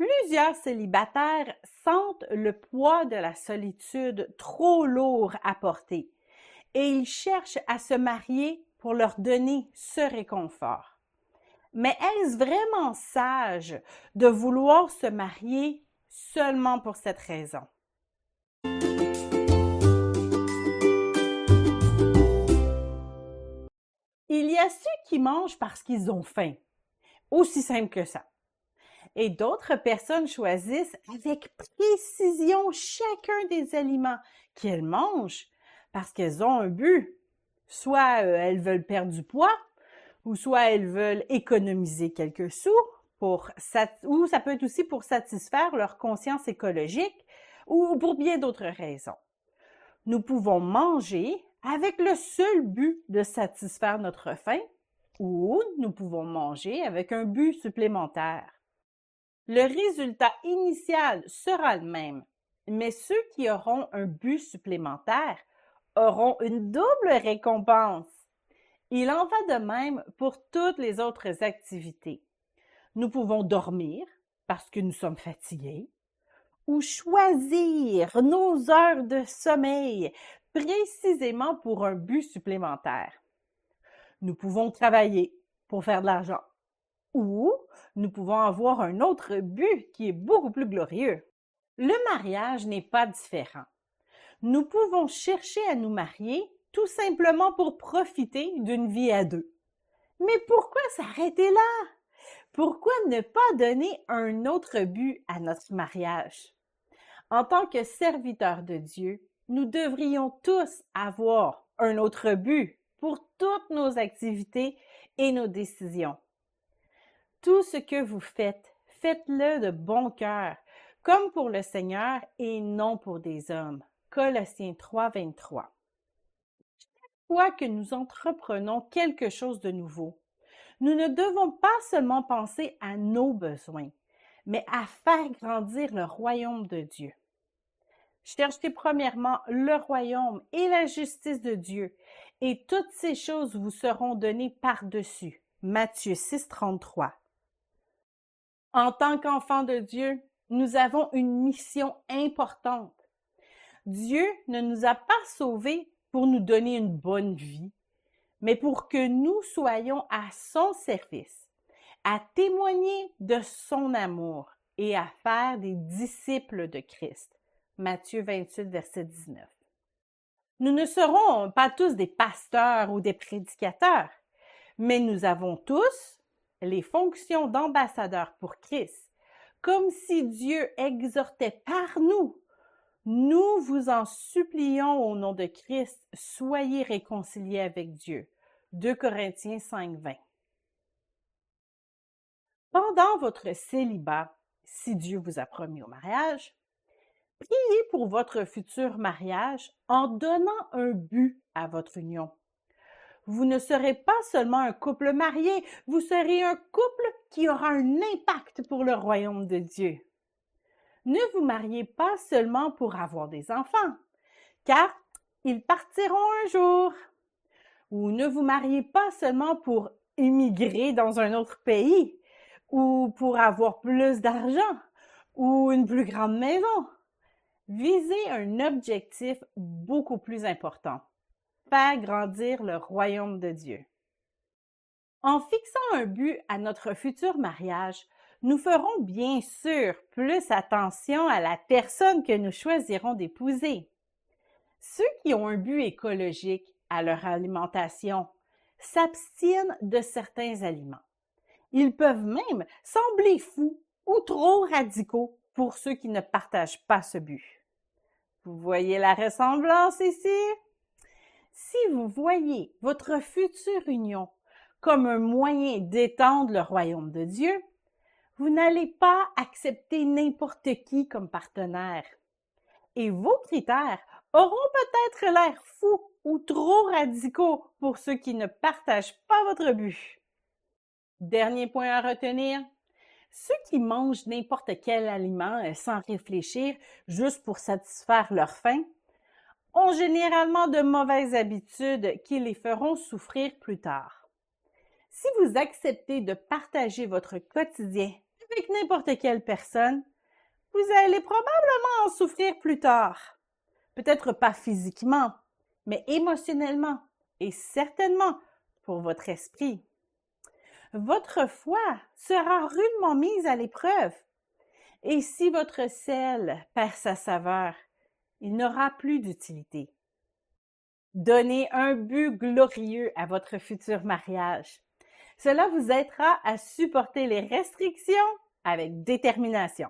Plusieurs célibataires sentent le poids de la solitude trop lourd à porter et ils cherchent à se marier pour leur donner ce réconfort. Mais est-ce vraiment sage de vouloir se marier seulement pour cette raison? Il y a ceux qui mangent parce qu'ils ont faim. Aussi simple que ça. Et d'autres personnes choisissent avec précision chacun des aliments qu'elles mangent parce qu'elles ont un but. Soit euh, elles veulent perdre du poids, ou soit elles veulent économiser quelques sous, pour ou ça peut être aussi pour satisfaire leur conscience écologique, ou pour bien d'autres raisons. Nous pouvons manger avec le seul but de satisfaire notre faim, ou nous pouvons manger avec un but supplémentaire. Le résultat initial sera le même, mais ceux qui auront un but supplémentaire auront une double récompense. Il en va de même pour toutes les autres activités. Nous pouvons dormir parce que nous sommes fatigués ou choisir nos heures de sommeil précisément pour un but supplémentaire. Nous pouvons travailler pour faire de l'argent ou nous pouvons avoir un autre but qui est beaucoup plus glorieux. Le mariage n'est pas différent nous pouvons chercher à nous marier tout simplement pour profiter d'une vie à deux. Mais pourquoi s'arrêter là? Pourquoi ne pas donner un autre but à notre mariage? En tant que serviteurs de Dieu, nous devrions tous avoir un autre but pour toutes nos activités et nos décisions. Tout ce que vous faites, faites-le de bon cœur, comme pour le Seigneur et non pour des hommes. Colossiens 3, 23. Chaque fois que nous entreprenons quelque chose de nouveau, nous ne devons pas seulement penser à nos besoins, mais à faire grandir le royaume de Dieu. Cherchez premièrement le royaume et la justice de Dieu, et toutes ces choses vous seront données par-dessus. Matthieu 6, 33. En tant qu'enfants de Dieu, nous avons une mission importante Dieu ne nous a pas sauvés pour nous donner une bonne vie, mais pour que nous soyons à son service, à témoigner de son amour et à faire des disciples de Christ. Matthieu 28, verset 19. Nous ne serons pas tous des pasteurs ou des prédicateurs, mais nous avons tous les fonctions d'ambassadeurs pour Christ, comme si Dieu exhortait par nous nous vous en supplions au nom de Christ, soyez réconciliés avec Dieu. 2 Corinthiens 5, 20. Pendant votre célibat, si Dieu vous a promis au mariage, priez pour votre futur mariage en donnant un but à votre union. Vous ne serez pas seulement un couple marié, vous serez un couple qui aura un impact pour le royaume de Dieu ne vous mariez pas seulement pour avoir des enfants, car ils partiront un jour. Ou ne vous mariez pas seulement pour immigrer dans un autre pays, ou pour avoir plus d'argent, ou une plus grande maison. Visez un objectif beaucoup plus important, faire grandir le royaume de Dieu. En fixant un but à notre futur mariage, nous ferons bien sûr plus attention à la personne que nous choisirons d'épouser. Ceux qui ont un but écologique à leur alimentation s'abstiennent de certains aliments. Ils peuvent même sembler fous ou trop radicaux pour ceux qui ne partagent pas ce but. Vous voyez la ressemblance ici? Si vous voyez votre future union comme un moyen d'étendre le royaume de Dieu, vous n'allez pas accepter n'importe qui comme partenaire. Et vos critères auront peut-être l'air fous ou trop radicaux pour ceux qui ne partagent pas votre but. Dernier point à retenir, ceux qui mangent n'importe quel aliment euh, sans réfléchir juste pour satisfaire leur faim ont généralement de mauvaises habitudes qui les feront souffrir plus tard. Si vous acceptez de partager votre quotidien avec n'importe quelle personne, vous allez probablement en souffrir plus tard. Peut-être pas physiquement, mais émotionnellement et certainement pour votre esprit. Votre foi sera rudement mise à l'épreuve. Et si votre sel perd sa saveur, il n'aura plus d'utilité. Donnez un but glorieux à votre futur mariage. Cela vous aidera à supporter les restrictions avec détermination.